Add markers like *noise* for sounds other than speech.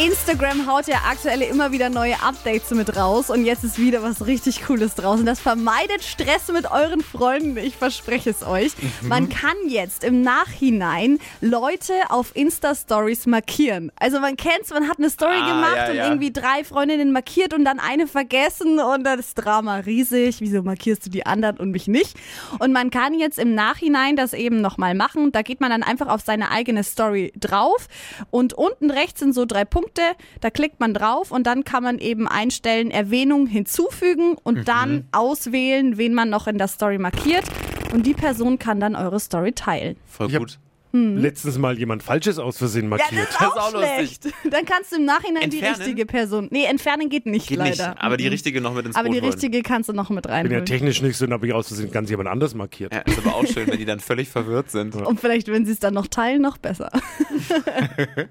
Instagram haut ja aktuell immer wieder neue Updates mit raus und jetzt ist wieder was richtig Cooles draußen. Das vermeidet Stress mit euren Freunden, ich verspreche es euch. Man kann jetzt im Nachhinein Leute auf Insta-Stories markieren. Also man kennt's, man hat eine Story Ah, gemacht ja, und ja. irgendwie drei Freundinnen markiert und dann eine vergessen und dann ist Drama riesig. Wieso markierst du die anderen und mich nicht? Und man kann jetzt im Nachhinein das eben nochmal machen. Da geht man dann einfach auf seine eigene Story drauf und unten rechts sind so drei Punkte. Da klickt man drauf und dann kann man eben einstellen, Erwähnung hinzufügen und dann auswählen, wen man noch in der Story markiert. Und die Person kann dann eure Story teilen. Voll gut. Letztens mal jemand Falsches aus Versehen Ja, markiert. das ist auch, Das ist auch schlecht. Dann kannst du im Nachhinein die Entfernen? richtige Person. Nee, entfernen geht nicht Geht leider. nicht. Aber die Mhm. richtige noch mit ins Aber Boot die holen. richtige kannst du noch mit bin ja technisch nicht so, dann habe ich aus Versehen ganz jemand anders markiert. Ja, ist aber auch schön, wenn die dann völlig verwirrt sind. Und vielleicht, wenn sie es dann noch teilen, noch besser. *laughs* *laughs*